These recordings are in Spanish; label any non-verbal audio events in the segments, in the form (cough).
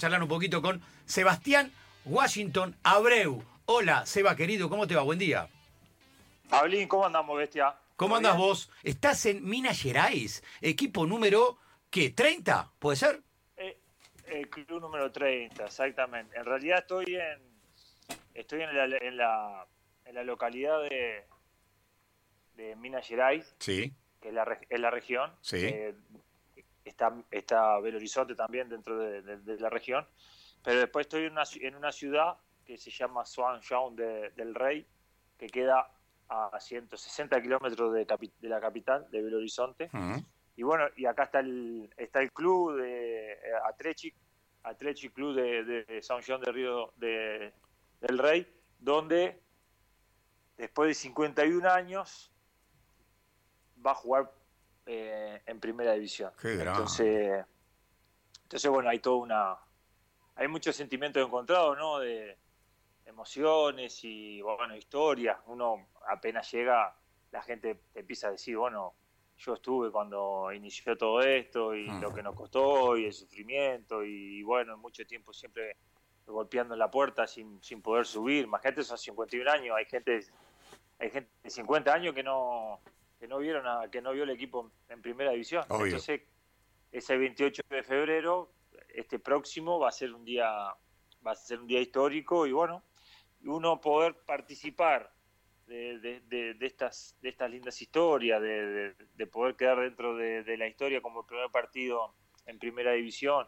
charlar un poquito con Sebastián Washington Abreu. Hola, Seba querido, ¿cómo te va? Buen día. Pablín, ¿cómo andamos, bestia? ¿Cómo andas vos? Estás en Minas Gerais, equipo número, ¿qué? ¿30? ¿Puede ser? Eh, el club número 30, exactamente. En realidad estoy en estoy en la, en la, en la localidad de, de Minas Gerais, Sí, que es la, re- es la región. Sí. Eh, está, está Belo Horizonte también dentro de, de- de la región. Pero después estoy en una, en una ciudad que se llama Swan Jean de- del Rey, que queda a 160 kilómetros de, de la capital, de Belo Horizonte. Ujú. Y bueno, y acá está el, está el club de eh, Atletic, Atletic Club de, de San Juan de Río de, del Rey, donde después de 51 años va a jugar eh, en primera división. Qué. Entonces, entonces, bueno, hay toda una. Hay muchos sentimientos encontrados, ¿no? De emociones y, bueno, historias. Uno apenas llega, la gente te empieza a decir, bueno, yo estuve cuando inició todo esto y Mm. lo que nos costó y el sufrimiento y, bueno, mucho tiempo siempre golpeando en la puerta sin, sin poder subir. Más gente son 51 años, hay gente, hay gente de 50 años que no que no vieron a- que no vio el equipo en primera división. Obvio. Entonces, ese 28 de febrero, este próximo, va a ser un día, va a ser un día histórico y bueno, uno poder participar de, de- de- de estas, de estas lindas historias, de, de- de poder quedar dentro de, de la historia como el primer partido en primera división,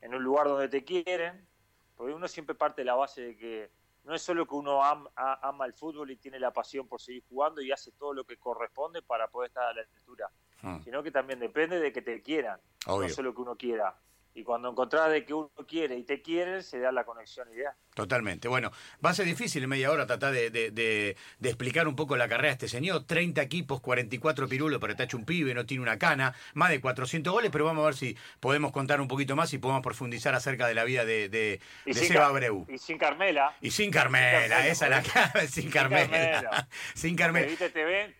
en un lugar donde te quieren, porque uno siempre parte de la base de que no es solo que uno am- a- ama el fútbol y tiene la pasión por seguir jugando y hace todo lo que corresponde para poder estar a la altura, Mm. sino que también depende de que te quieran, Obvio. no solo que uno quiera. Y cuando encontrás de que uno quiere y te quieren, se da la conexión ideal. Totalmente. Bueno, va a ser difícil en media hora tratar de, de- de- de explicar un poco la carrera de este señor. 30 equipos, 44 pirulos, pero está hecho un pibe, no tiene una cana, más de 400 goles, pero vamos a ver si podemos contar un poquito más y podemos profundizar acerca de la vida de, de, sin Seba Abreu. Y sin Carmela. Y sin Carmela, Carmela, esa es la cara, sin Carmela. Carmela. (laughs) Sin Carmela. te ven,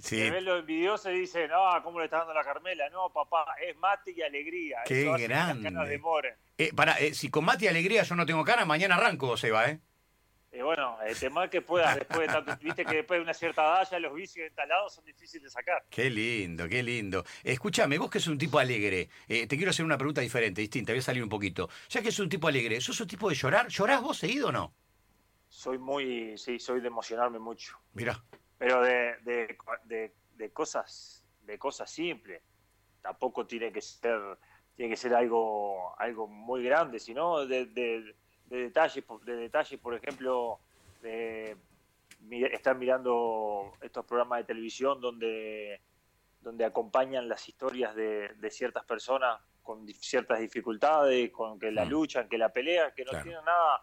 Sí, te ven los envidiosos y dicen, no, ¿cómo le está dando la Carmela? No, papá, es mate y alegría. Qué Eso las grande. demoren. Eh, para, eh, si con Mati y Alegría yo no tengo cana, mañana arranco, Seba, ¿eh? Y bueno, el tema es que puedas, después de tanto, viste que después de una cierta edad ya los vicios instalados son difíciles de sacar. Qué lindo, qué lindo. Escúchame, vos que sos un tipo alegre, eh, te quiero hacer una pregunta diferente, distinta, voy a salir un poquito. Ya que sos un tipo alegre, ¿sos un tipo de llorar? ¿Llorás vos seguido o no? Soy muy, sí, soy de emocionarme mucho. Mirá, pero de, de, de- de cosas de cosas simples tampoco tiene que ser tiene que ser algo algo muy grande sino de, de, de detalles por- de detalles por ejemplo de estar mirando estos programas de televisión donde donde acompañan las historias de, de ciertas personas con ciertas dificultades con que la Mm. luchan que la pelean que no Claro. tienen nada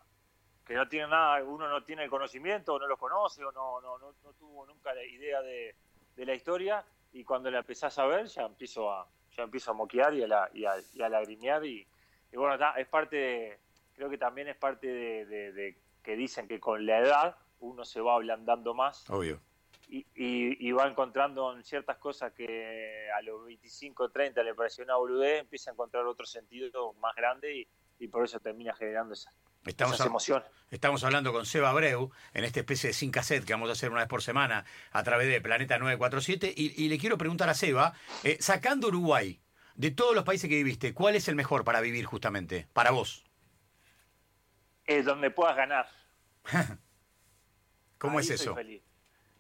que no tienen nada, uno no tiene el conocimiento, o no los conoce, o no, no, no, no tuvo nunca la idea de, de la historia, y cuando la empezás a ver ya empiezo a, ya empiezo a moquear y a, la, y a, y a lagrimear, y, y bueno, ta, es parte, de- creo que también es parte de, de- de que dicen que con la edad uno se va ablandando más obvio. y, y, y va encontrando en ciertas cosas que a los 25, 30 le pareció una boludez, empieza a encontrar otro sentido más grande y, y por eso termina generando esa, Estamos, esas emociones. estamos hablando con Seba Abreu en esta especie de sin cassette que vamos a hacer una vez por semana a través de Planeta 947. Y, y le quiero preguntar a Seba, eh, sacando Uruguay, de todos los países que viviste, ¿cuál es el mejor para vivir justamente? Para vos. Es donde puedas ganar. (laughs) ¿Cómo Ahí es eso? feliz.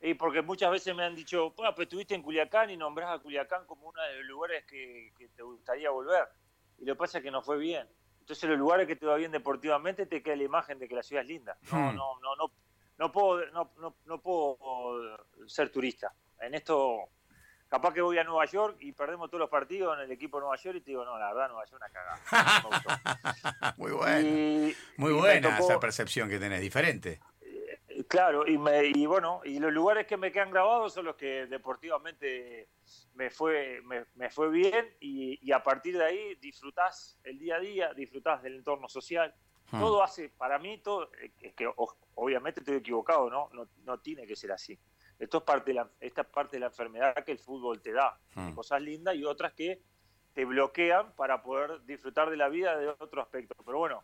Y porque muchas veces me han dicho, "Pa, pero estuviste en Culiacán y nombrás a Culiacán como uno de los lugares que, que te gustaría volver. Y lo que pasa es que no fue bien. Entonces los lugares que te va bien deportivamente te queda la imagen de que la ciudad es linda. No, Hmm. no, no, no, no puedo, no, no, no puedo ser turista. En esto, capaz que voy a Nueva York y perdemos todos los partidos en el equipo de Nueva York y te digo, no, la verdad Nueva York es una cagada. No. (laughs) Muy bueno. Y- Muy y buena tocó- esa percepción que tenés, diferente. Claro, y, me, y bueno, y los lugares que me quedan grabados son los que deportivamente me fue, me, me fue bien y, y a partir de ahí disfrutás el día a día, disfrutás del entorno social. Hmm. Todo hace, para mí, todo, es que o- obviamente estoy equivocado, ¿no? ¿no? No tiene que ser así. Esto es parte de la, esta es parte de la enfermedad que el fútbol te da. Hmm. Cosas lindas y otras que te bloquean para poder disfrutar de la vida de otro aspecto. Pero bueno,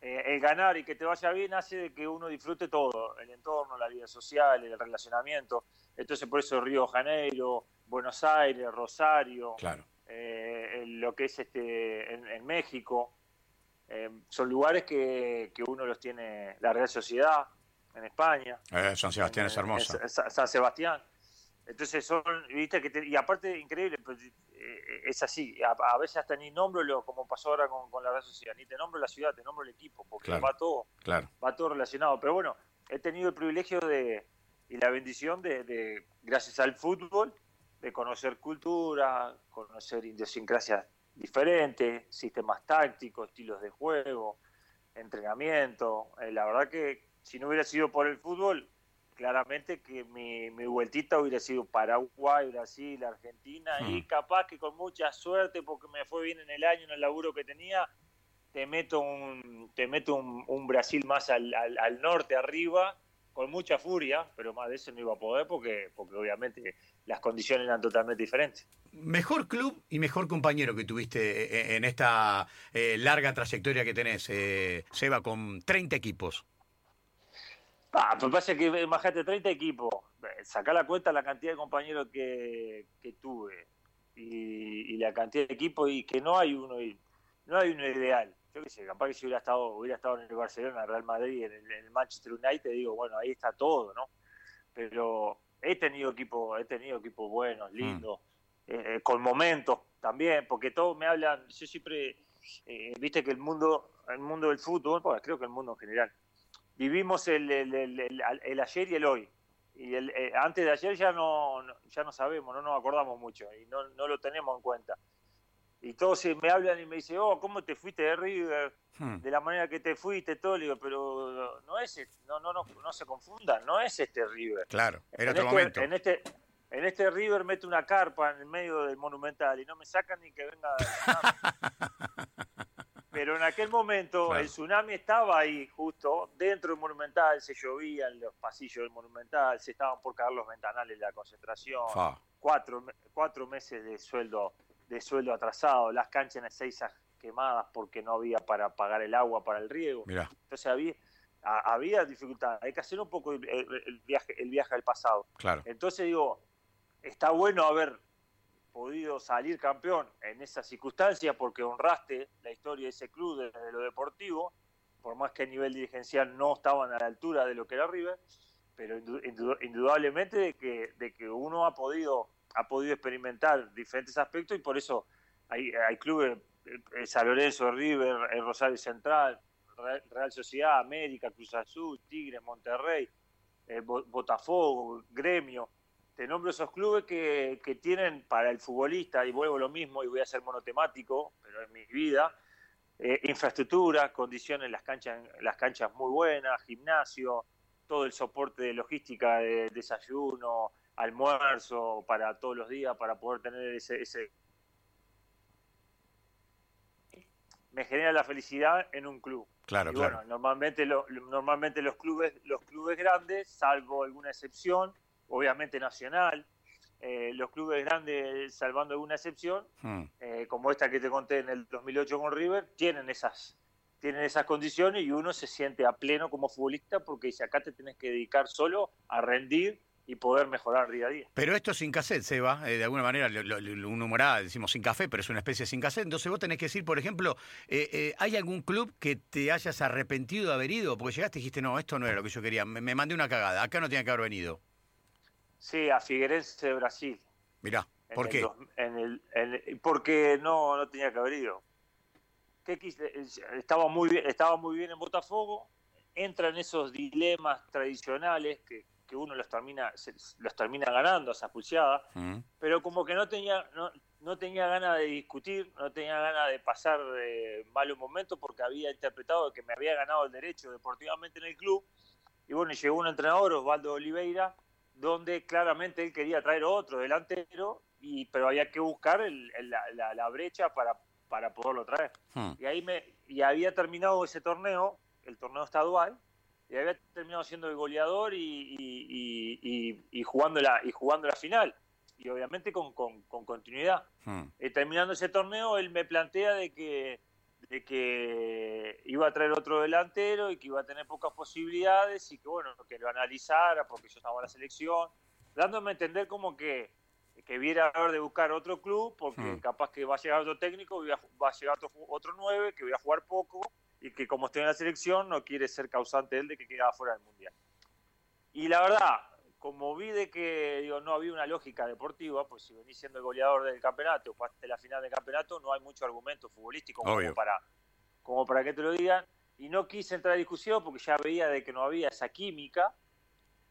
eh, el ganar y que te vaya bien hace de que uno disfrute todo, el entorno, la vida social, el relacionamiento. Entonces por eso Río Janeiro, Buenos Aires, Rosario, claro. Eh, lo que es este en, México, eh, son lugares que, que, uno los tiene, la Real Sociedad en España. San Sebastián es hermoso. San Sebastián. Entonces son, viste, que y aparte increíble, pues, eh, es así, a, veces hasta ni nombro, lo, como pasó ahora con, la red social, ni te nombro la ciudad, te nombro el equipo, porque va todo claro. va todo relacionado. Pero bueno, he tenido el privilegio de y la bendición de, gracias al fútbol, de conocer cultura, conocer idiosincrasias diferentes, sistemas tácticos, estilos de juego, entrenamiento. Eh, la verdad que si no hubiera sido por el fútbol, claramente que mi, mi vueltita hubiera sido Paraguay, Brasil, Argentina y hmm. capaz que con mucha suerte, porque me fue bien en el año, en el laburo que tenía, te meto un, te meto un, Brasil más al, al, norte, arriba, con mucha furia, pero más de eso no iba a poder porque, porque obviamente las condiciones eran totalmente diferentes. Mejor club y mejor compañero que tuviste eh, en esta eh, larga trayectoria que tenés, eh, Seba, con 30 equipos. Ah, pues pasa que, imagínate, 30 equipos, sacar la cuenta la cantidad de compañeros que, tuve y, la cantidad de equipos y que no hay uno no hay uno ideal. Yo qué sé, capaz que si hubiera estado, hubiera estado en el Barcelona, el Real Madrid, en el, Manchester United, digo, bueno, ahí está todo, ¿no? Pero he tenido equipos, he tenido equipos buenos, mm. lindos, eh, eh, con momentos también, porque todos me hablan, yo siempre, eh, viste que el mundo, el mundo del fútbol, pues creo que el mundo en general, vivimos el, el, el, ayer y el hoy. Y el, eh, antes de ayer ya no, ya no sabemos, no nos acordamos mucho y no, no lo tenemos en cuenta. Y todos me hablan y me dicen, oh, ¿cómo te fuiste de River? Hmm. De la manera que te fuiste, todo. Le digo, pero no es, no, no, no, no se confundan, no es este River. Claro, era otro este, momento. En este, en este River mete una carpa en el medio del Monumental y no me sacan ni que venga. (laughs) Pero en aquel momento el tsunami estaba ahí, justo dentro del Monumental, se llovía en los pasillos del Monumental, se estaban por caer los ventanales de la concentración, cuatro, cuatro meses de sueldo, de sueldo atrasado, las canchas en Ezeiza quemadas porque no había para pagar el agua para el riego. Entonces había, había dificultad, hay que hacer un poco el, viaje, el viaje al pasado. Claro. Entonces digo, está bueno haber podido salir campeón en esa circunstancia porque honraste la historia de ese club desde lo deportivo, por más que a nivel dirigencial no estaban a la altura de lo que era River, pero indudablemente de que, de que uno ha podido, ha podido experimentar diferentes aspectos y por eso hay, hay clubes, eh, San Lorenzo, River, el Rosario Central, Real Sociedad, América, Cruz Azul, Tigre, Monterrey, eh, Botafogo, Gremio, te nombro esos clubes que, que, tienen para el futbolista, y vuelvo lo mismo, y voy a ser monotemático, pero en mi vida, eh, infraestructura, condiciones, las canchas, las canchas muy buenas, gimnasio, todo el soporte de logística de desayuno, almuerzo para todos los días, para poder tener ese, ese... me genera la felicidad en un club. Claro, claro. normalmente, normalmente los clubes, los clubes grandes, salvo alguna excepción, obviamente nacional. Eh, los clubes grandes, salvando alguna excepción, hmm. eh, como esta que te conté en el 2008 con River, tienen esas, tienen esas condiciones y uno se siente a pleno como futbolista porque dice, acá te tenés que dedicar solo a rendir y poder mejorar día a día. Pero esto sin cassette, Seba, eh, de alguna manera, un humorada, decimos sin café, pero es una especie de sin cassette. Entonces vos tenés que decir, por ejemplo, ¿hay algún club que te hayas arrepentido de haber ido? Porque llegaste y dijiste, no, esto no era lo que yo quería, me, me mandé una cagada, acá no tenía que haber venido. Sí, a Figueirense de Brasil. Mirá, ¿por qué? en el, porque no, no tenía que haber ido. ¿Qué Estaba, muy bien, estaba muy bien en Botafogo, entra en esos dilemas tradicionales que, que uno los termina, los termina ganando a esa pulseada, mm. pero como que no tenía, no, no tenía ganas de discutir, no tenía ganas de pasar de malos momentos porque había interpretado que me había ganado el derecho deportivamente en el club. Y bueno, llegó un entrenador, Osvaldo Oliveira, donde claramente él quería traer otro delantero, y, pero había que buscar la, brecha para, para poderlo traer. Hmm. Y ahí me y había terminado ese torneo, el torneo estadual, y había terminado siendo el goleador y, y, jugando, la, y jugando la final. y obviamente con, con, continuidad. Hmm. Eh, terminando ese torneo, él me plantea de que, de que iba a traer otro delantero y que iba a tener pocas posibilidades y que bueno, que lo analizara porque yo estaba en la selección, dándome a entender como que que viera a ver de buscar otro club porque Hmm. capaz que va a llegar otro técnico, va a- llegar otro, otro nueve, que voy a jugar poco y que como estoy en la selección no quiere ser causante él de que queda fuera del mundial. Y la verdad, como vi de que digo, no había una lógica deportiva, pues si venís siendo el goleador del campeonato, jugaste la final del campeonato, no hay mucho argumento futbolístico como para, como para que te lo digan. Y no quise entrar a discusión porque ya veía de que no había esa química.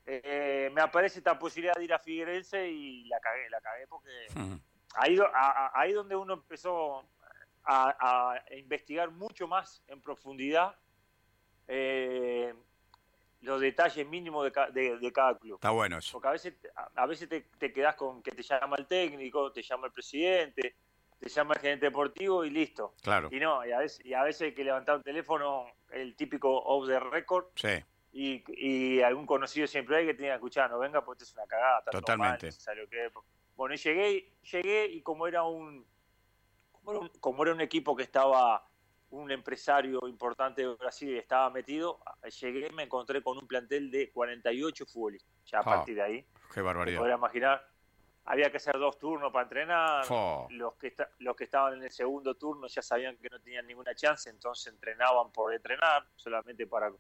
Eh, me aparece esta posibilidad de ir a Figueirense y la cagué, la cagué porque ahí, a- a- ahí donde uno empezó a, a investigar mucho más en profundidad eh, los detalles mínimos de, ca- de- de cada club. Está bueno eso. Porque a veces, a, a veces te, te quedás con que te llama el técnico, te llama el presidente, te llama el gerente deportivo y listo. Claro. Y no, y a veces, y a veces hay que levantar un teléfono, el típico off the record, Sí. y, y algún conocido siempre hay que tenía que escuchar, no venga, pues es una cagada. Totalmente. mal, que. Bueno, y llegué, llegué y como era un como era un, como era un equipo que estaba un empresario importante de Brasil estaba metido, llegué y me encontré con un plantel de 48 futbolistas. Ya a Ah, partir de ahí, Qué barbaridad. podrás imaginar, había que hacer dos turnos para entrenar. Los que, los que estaban en el segundo turno ya sabían que no tenían ninguna chance, entonces entrenaban por entrenar, solamente para,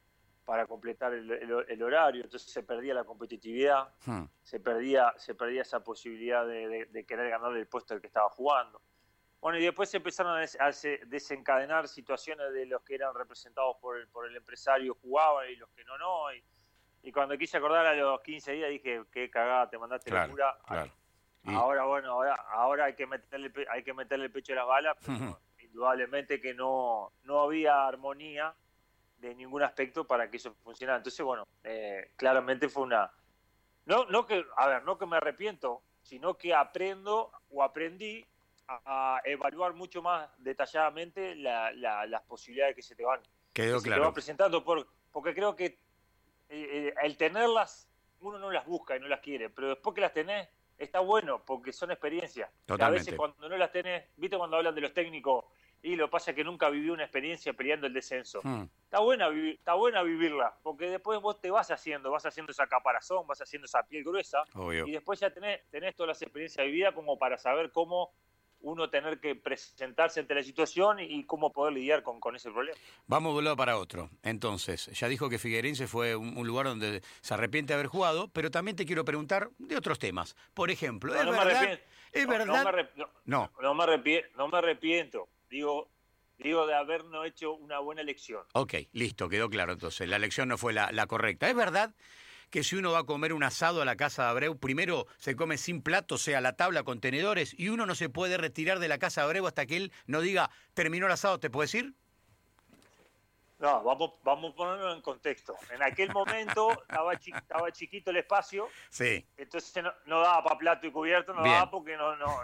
para completar el, el- el horario. Entonces se perdía la competitividad, Hmm. se perdía, se perdía esa posibilidad de, de- de querer ganarle el puesto al que estaba jugando. Bueno, y después se empezaron a, des- a se- desencadenar situaciones de los que eran representados por el, por el empresario jugaban y los que no, no. Y, y cuando quise acordar a los 15 días dije, qué cagada, te mandaste Claro, locura. claro. Y- Ahora, bueno, ahora, ahora hay que meterle hay que meterle el pecho a las balas, pero indudablemente que no, no había armonía de ningún aspecto para que eso funcionara. Entonces, bueno, eh, claramente fue una no, no que, a ver, no que me arrepiento, sino que aprendo o aprendí a, evaluar mucho más detalladamente la- la- las posibilidades que se te van Quedó que se te van claro. presentando por, porque creo que eh, eh, el tenerlas uno no las busca y no las quiere, pero después que las tenés está bueno porque son experiencias. A veces cuando no las tenés, viste cuando hablan de los técnicos y lo pasa que nunca viví una experiencia peleando el descenso. Hmm. Está buena, está buena vivirla, porque después vos te vas haciendo, vas haciendo esa caparazón, vas haciendo esa piel gruesa Obvio. y después ya tenés, tenés todas las experiencias vividas como para saber cómo uno tener que presentarse ante la situación y, cómo poder lidiar con, con ese problema. Vamos de un lado para otro. Entonces, ya dijo que Figueirense fue un, un lugar donde se arrepiente de haber jugado, pero también te quiero preguntar de otros temas. Por ejemplo, No, ¿es no me verdad? arrepiento. ¿Es No, verdad? No me, arrep- no, me arrepie- no me arrepiento. Digo, digo de haber no hecho una buena elección. Ok, listo, quedó claro entonces. La elección no fue la, la correcta. ¿Es verdad que si uno va a comer un asado a la casa de Abreu, primero se come sin plato, o sea, la tabla con tenedores, y uno no se puede retirar de la casa de Abreu hasta que él no diga, terminó el asado, ¿te puedes ir? No, vamos, vamos a ponerlo en contexto. En aquel momento estaba, chi- estaba chiquito el espacio, Sí, entonces no, no daba para plato y cubierto, no Bien. daba porque no, no,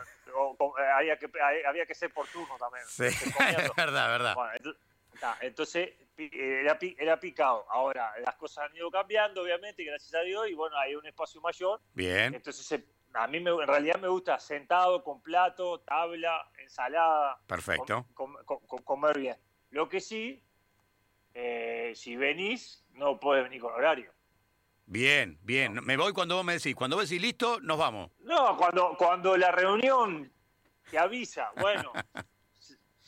había, que, había que ser por turno también. sí. (laughs) Es verdad, verdad. Bueno, entonces, entonces, era, era picado. Ahora, las cosas han ido cambiando, obviamente, gracias a Dios, y bueno, hay un espacio mayor. Bien, Entonces, se- a mí me- en realidad me gusta sentado, con plato, tabla, ensalada. Perfecto. com- com- com- comer bien. Lo que sí, eh, si venís, no puedes venir con horario. bien, bien. Me voy cuando vos me decís. Cuando vos decís listo, nos vamos. No, cuando, cuando la reunión te avisa, bueno, (laughs)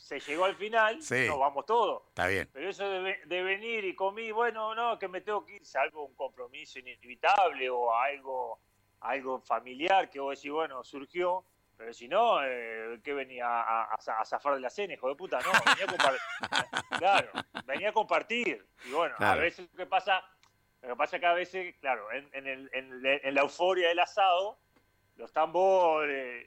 se, llegó al final, Sí. nos vamos todos. Está bien. Pero eso de, de venir y comí, bueno, no, que me tengo que ir, salvo un compromiso inevitable o algo, algo familiar que vos decís, bueno, surgió, pero si no, eh, ¿qué venía a, a- a zafar de la cena, hijo de puta? No, venía a compartir. (laughs) claro, venía a compartir. Y bueno, a veces lo que pasa, lo que pasa es que a veces, claro, en, en el- en- en la euforia del asado, los tambores,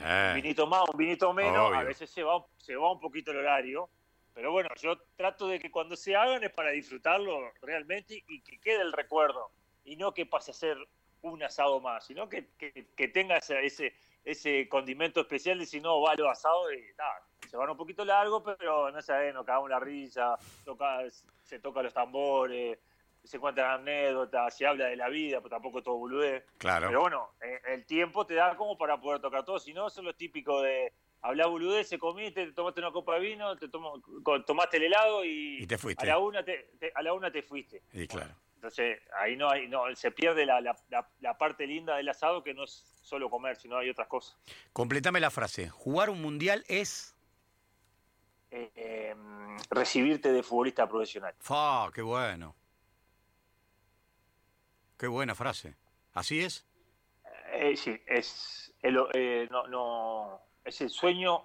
un Eh, vinito más, un vinito menos, Obvio. a veces se va, se va un poquito el horario. Pero bueno, yo trato de que cuando se hagan es para disfrutarlo realmente y que quede el recuerdo. Y no que pase a ser un asado más, sino que, que, que tenga ese, ese, condimento especial de si no va los asados y nada, se van un poquito largo, pero no sé, nos cagamos la risa, toca, se toca los tambores, se cuentan anécdotas, se habla de la vida, pero tampoco todo boludez. Claro. Pero bueno, eh, el tiempo te da como para poder tocar todo, si no, eso es lo típico de hablar boludez, se comiste, te tomaste una copa de vino, te tomo- tomaste el helado y, Y te fuiste. a la una te, te- a la una te fuiste. Y claro. Entonces, ahí no hay, no, se pierde la, la, la- la parte linda del asado que no es solo comer, sino hay otras cosas. Completame la frase. Jugar un mundial es. Eh, eh, recibirte de futbolista profesional. ¡Fa! ¡Qué bueno! ¡Qué buena frase! ¿Así es? Eh, sí, es el, eh, no, no, es el sueño,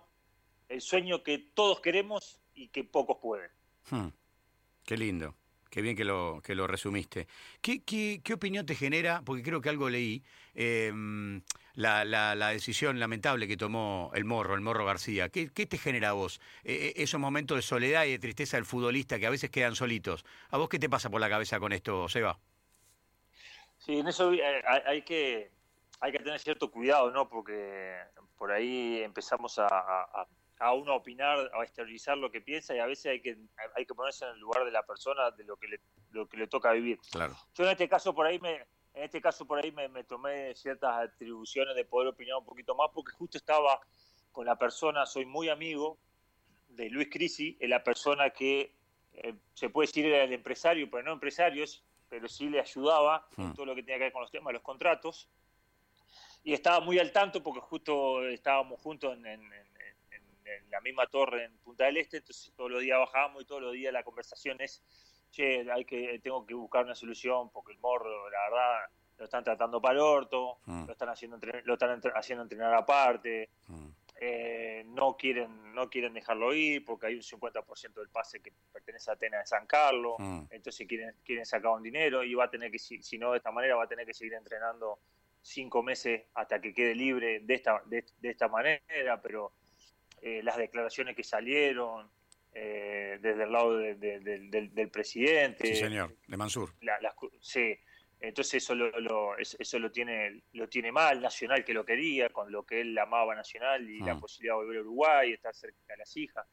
el sueño que todos queremos y que pocos pueden. Hmm. Qué lindo. Qué bien que lo, que lo resumiste. ¿Qué, qué, qué opinión te genera? Porque creo que algo leí. eh, la, la- la decisión lamentable que tomó el Morro, el Morro García. ¿Qué, qué te genera a vos? Eh, eh, esos momentos de soledad y de tristeza del futbolista que a veces quedan solitos. ¿A vos qué te pasa por la cabeza con esto, Seba? Sí, en eso eh, hay, hay que hay que tener cierto cuidado, ¿no? Porque por ahí empezamos a, a, a uno a opinar, a exteriorizar lo que piensa y a veces hay que hay que ponerse en el lugar de la persona, de lo que le, lo que le toca vivir. Claro. Yo en este caso por ahí me en este caso por ahí me, me tomé ciertas atribuciones de poder opinar un poquito más porque justo estaba con la persona, soy muy amigo de Luis Crisi, es la persona que eh, se puede decir era el empresario, pero no empresarios, pero sí le ayudaba en Hmm. todo lo que tenía que ver con los temas de los contratos. Y estaba muy al tanto porque justo estábamos juntos en, en- en- en- en la misma torre en Punta del Este, entonces todos los días bajábamos y todos los días la conversación es, che, hay que, tengo que buscar una solución porque el morro, la verdad, lo están tratando para el orto, Hmm. lo están haciendo, lo están haciendo entrenar aparte, Hmm. Eh, no quieren no quieren dejarlo ir porque hay un 50% del pase que pertenece a Atenas de San Carlos, Hmm. entonces quieren, quieren sacar un dinero y va a tener que, si, si no de esta manera, va a tener que seguir entrenando cinco meses hasta que quede libre de esta, de, de esta manera, pero eh, las declaraciones que salieron eh, desde el lado de- de- del- presidente, Sí, señor. De Mansur. la- las sí, entonces eso lo, lo- es- eso lo tiene lo tiene mal Nacional que lo quería con lo que él amaba Nacional y la Mm. posibilidad de volver a Uruguay estar cerca de las hijas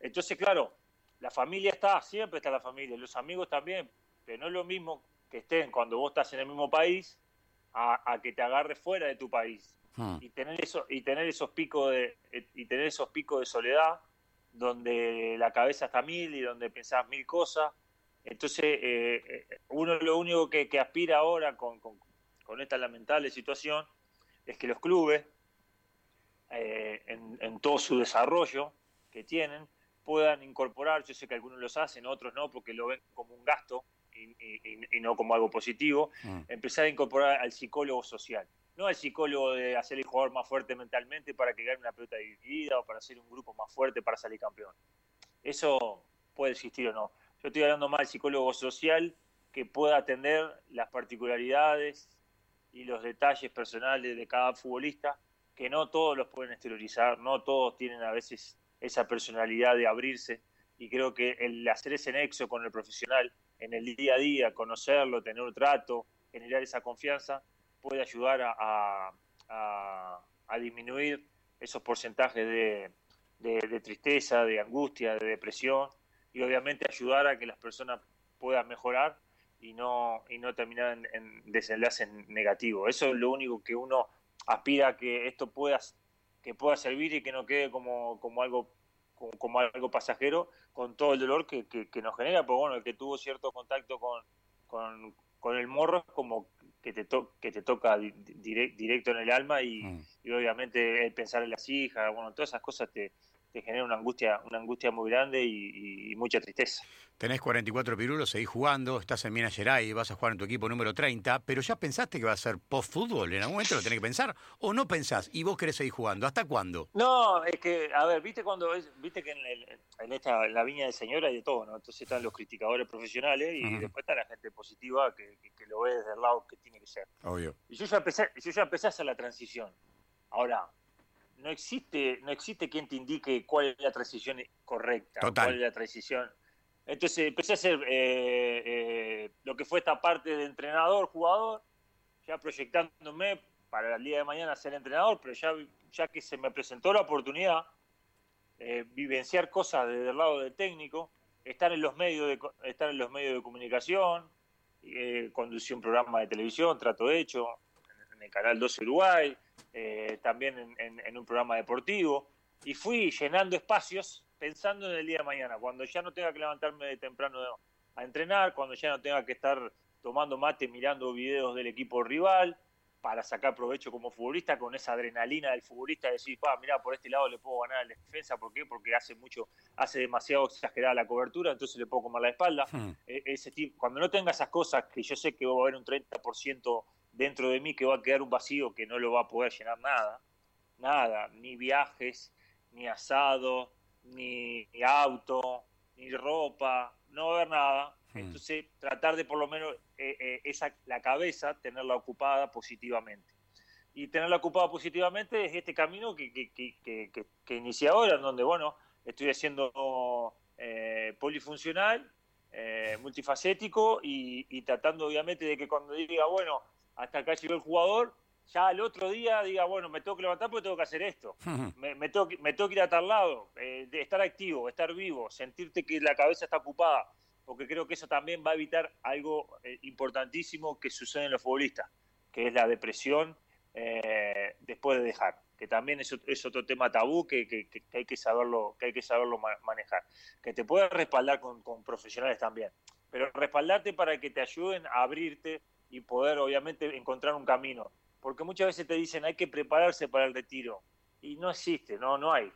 entonces claro la familia está siempre está la familia los amigos también pero no es lo mismo que estén cuando vos estás en el mismo país a, a que te agarre fuera de tu país Hmm. y tener eso y tener esos picos de y tener esos picos de soledad donde la cabeza está mil y donde pensás mil cosas entonces eh, eh, uno lo único que, que aspira ahora con, con- con esta lamentable situación es que los clubes eh, en, en todo su desarrollo que tienen puedan incorporar yo sé que algunos los hacen otros no porque lo ven como un gasto y, y- y- y no como algo positivo Hmm. empezar a incorporar al psicólogo social. No al psicólogo de hacer el jugador más fuerte mentalmente para que gane una pelota dividida o para hacer un grupo más fuerte para salir campeón. Eso puede existir o no. Yo estoy hablando más del psicólogo social que pueda atender las particularidades y los detalles personales de cada futbolista, que no todos los pueden exteriorizar, no todos tienen a veces esa personalidad de abrirse. Y creo que el hacer ese nexo con el profesional en el día a día, conocerlo, tener un trato, generar esa confianza, puede ayudar a, a- a- disminuir esos porcentajes de, de- de tristeza, de angustia, de depresión y obviamente ayudar a que las personas puedan mejorar y no, y no terminar en, en desenlaces negativos. Eso es lo único que uno aspira a que esto pueda, que pueda servir y que no quede como, como algo como, como algo pasajero con todo el dolor que, que- que nos genera, porque bueno, el que tuvo cierto contacto con, con, con el morro es como que te, to- que te toca di- direct- directo en el alma y, Hmm. y obviamente el pensar en las hijas, bueno, todas esas cosas te, te generan una angustia, una angustia muy grande y, mucha tristeza. Tenés 44 pirulos, seguís jugando, estás en Minas Gerais, vas a jugar en tu equipo número 30, pero ya pensaste que va a ser post-fútbol, en algún momento lo tenés que pensar, o no pensás y vos querés seguir jugando, ¿hasta cuándo? No, es que, a ver, viste cuando es, viste que en, el- en esta en la viña del señor hay de todo, ¿no? Entonces están los criticadores profesionales y después está la gente positiva que, que- que lo ve desde el lado que tiene que ser. Obvio. Y yo ya empecé, yo ya empecé a hacer la transición. Ahora, no existe, no existe quien te indique cuál es la transición correcta, Total. cuál es la transición. Entonces empecé a hacer eh, eh, lo que fue esta parte de entrenador, jugador, ya proyectándome para el día de mañana ser entrenador, pero ya, ya que se me presentó la oportunidad, eh, vivenciar cosas desde el lado del técnico, estar en los medios de, estar en los medios de comunicación, conducí un programa de televisión, Trato Hecho, en el canal 12 Uruguay, eh, también en, un programa deportivo, y fui llenando espacios pensando en el día de mañana, cuando ya no tenga que levantarme de temprano a entrenar, cuando ya no tenga que estar tomando mate mirando videos del equipo rival, para sacar provecho como futbolista, con esa adrenalina del futbolista, de decir, pa, mira, por este lado le puedo ganar a la defensa, ¿por qué? Porque hace mucho, hace demasiado exagerada la cobertura, entonces le puedo comer la espalda. Hmm. E, ese tipo, cuando no tenga esas cosas, que yo sé que va a haber un 30% dentro de mí que va a quedar un vacío que no lo va a poder llenar nada, nada, ni viajes, ni asado, ni auto, ni ropa, no va a haber nada, Hmm. Entonces, tratar de por lo menos eh, eh, esa, la cabeza tenerla ocupada positivamente. Y tenerla ocupada positivamente es este camino que, que, que, que, inicié ahora, en donde, bueno, estoy haciendo eh, polifuncional, multifacético y, tratando obviamente de que cuando diga, bueno, hasta acá llegó el jugador, ya al otro día diga, bueno, me tengo que levantar porque tengo que hacer esto, (laughs) me, me, tengo, me tengo que ir a tal lado, de estar activo, estar vivo, sentirte que la cabeza está ocupada porque creo que eso también va a evitar algo eh, importantísimo que sucede en los futbolistas, que es la depresión eh, después de dejar, que también es, es otro tema tabú que, que, hay que saberlo, que hay que saberlo manejar, que te puede respaldar con, profesionales también, pero respaldarte para que te ayuden a abrirte y poder obviamente encontrar un camino, porque muchas veces te dicen hay que prepararse para el retiro y no existe, no, no hay,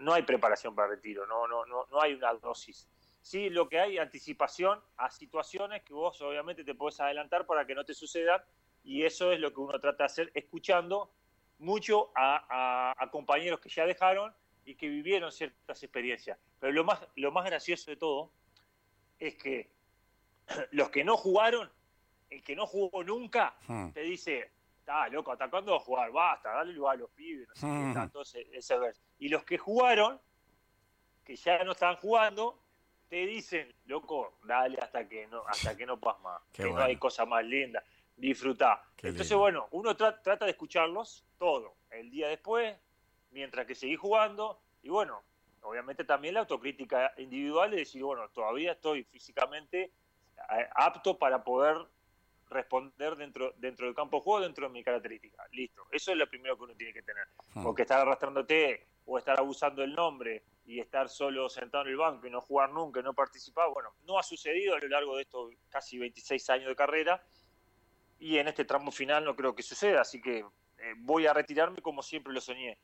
no hay preparación para el retiro, no, no, no, no hay una dosis. Sí, lo que hay, anticipación a situaciones que vos obviamente te podés adelantar para que no te sucedan y eso es lo que uno trata de hacer escuchando mucho a, compañeros que ya dejaron y que vivieron ciertas experiencias. Pero lo más, lo más gracioso de todo es que (clears throat) los que no jugaron, el que no jugó nunca, hmm. te dice, está loco, ¿hasta cuándo vas a jugar? Basta, dale lugar a los pibes, no sé qué, hmm. entonces ese verso. Y los que jugaron, que ya no estaban jugando, te dicen, loco, dale hasta que no, hasta que no pasma, (laughs) que no hay cosa más linda, disfrutá. Entonces, bueno, uno trata de escucharlos todo, el día después, mientras que seguís jugando, y bueno, obviamente también la autocrítica individual de decir, bueno, todavía estoy físicamente eh, apto para poder responder dentro, dentro del campo de juego, dentro de mi característica. Listo. Eso es lo primero que uno tiene que tener. Hmm. Porque estar arrastrándote o estar abusando del nombre y estar solo sentado en el banco y no jugar nunca y no participar, bueno, no ha sucedido a lo largo de estos casi 26 años de carrera y en este tramo final no creo que suceda, así que eh, voy a retirarme como siempre lo soñé.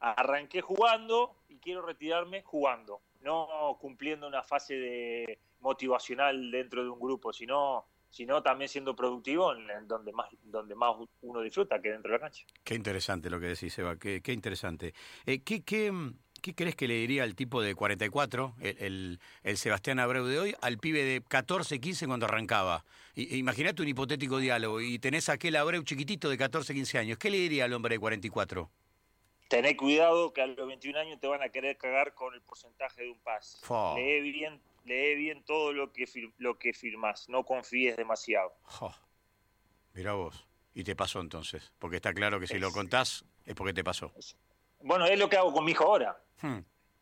Arranqué jugando y quiero retirarme jugando, no cumpliendo una fase de motivacional dentro de un grupo, sino sino también siendo productivo en, donde más donde más uno disfruta que dentro de la cancha. Qué interesante lo que decís, Eva, qué, qué interesante. Eh, ¿qué, qué, ¿Qué crees que le diría al tipo de 44, el, el, Sebastián Abreu de hoy, al pibe de 14, 15 cuando arrancaba? Imagínate un hipotético diálogo y tenés aquel Abreu chiquitito de 14, 15 años. ¿Qué le diría al hombre de 44? Tené cuidado que a los 21 años te van a querer cagar con el porcentaje de un pase. Lee bien, lee bien todo lo que, lo que firmás, no confíes demasiado. Mira vos. Y te pasó entonces, porque está claro que si lo contás es porque te pasó. Bueno, es lo que hago con mi hijo ahora. Hmm.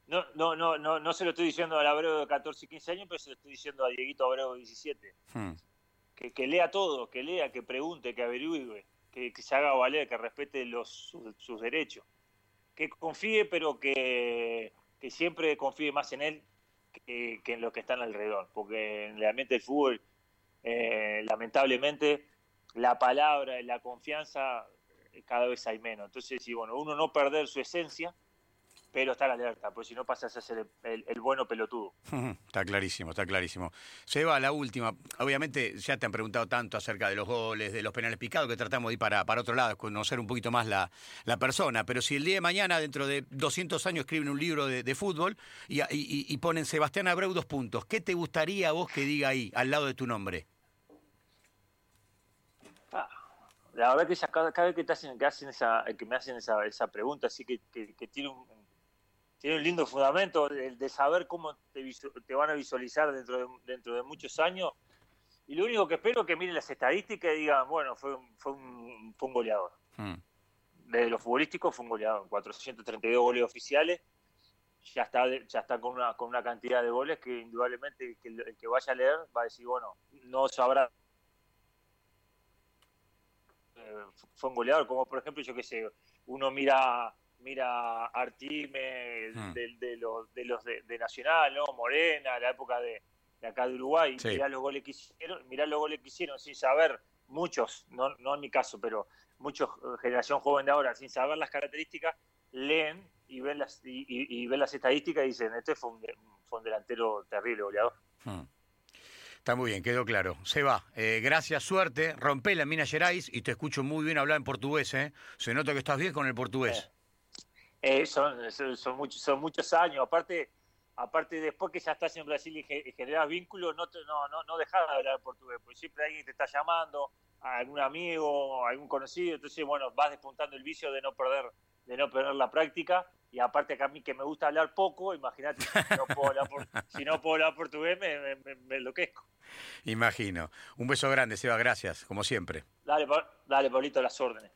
No, no, no, no, no se lo estoy diciendo al Abreu de 14 y 15 años, pero se lo estoy diciendo a Dieguito Abreu de 17. Hmm. Que, que, lea todo, que lea, que pregunte, que averigüe, que, que se haga valer, que respete los, sus, derechos. Que confíe, pero que, que siempre confíe más en él que, en los que están alrededor. Porque en el ambiente del fútbol, eh, lamentablemente, la palabra, la confianza cada vez hay menos. Entonces, si bueno, uno no perder su esencia, pero estar alerta, porque si no pasas a ser el, bueno pelotudo. Está clarísimo, está clarísimo. Se va la última. Obviamente ya te han preguntado tanto acerca de los goles, de los penales picados, que tratamos de ir para, para otro lado, conocer un poquito más la, la persona. Pero si el día de mañana, dentro de 200 años, escriben un libro de, fútbol y, y, ponen Sebastián Abreu dos puntos, ¿qué te gustaría a vos que diga ahí, al lado de tu nombre? la verdad que cada, vez que, te hacen, que, hacen esa, que me hacen esa, esa pregunta, así que, que, tiene, un, tiene un lindo fundamento de, de saber cómo te, te, van a visualizar dentro de, dentro de muchos años. Y lo único que espero es que miren las estadísticas y digan, bueno, fue, fue, un, fue un goleador. Hmm. Desde lo futbolístico fue un goleador, 432 goles oficiales. Ya está, ya está con, una, con una cantidad de goles que indudablemente que el que vaya a leer va a decir, bueno, no sabrá fue un goleador, como por ejemplo, yo qué sé, uno mira mira Artime hmm. de, los de los de, Nacional, ¿no? Morena, la época de, acá de Uruguay, mirá los goles que hicieron, mirá los goles que hicieron sin saber, muchos, no, no en mi caso, pero muchos eh, generación joven de ahora, sin saber las características, leen y ven las y, ven las estadísticas y dicen, este fue un, fue un delantero terrible, goleador. Hmm. Está muy bien, quedó claro. Se va. Eh, gracias, suerte. Rompe la Minas Gerais y te escucho muy bien hablar en portugués. ¿eh? Se nota que estás bien con el portugués. Eh, son, son, muchos, son muchos años. Aparte, aparte después que ya estás en Brasil y generas vínculos, no, no, no, no dejas de hablar portugués, porque siempre alguien te está llamando, algún amigo, algún conocido. Entonces, bueno, vas despuntando el vicio de no perder de no perder la práctica y aparte que a mí que me gusta hablar poco, imagínate si no (laughs) puedo hablar, portugués me, me, enloquezco. Imagino. Un beso grande, Seba, gracias, como siempre. Dale, dale, Pablito, las órdenes.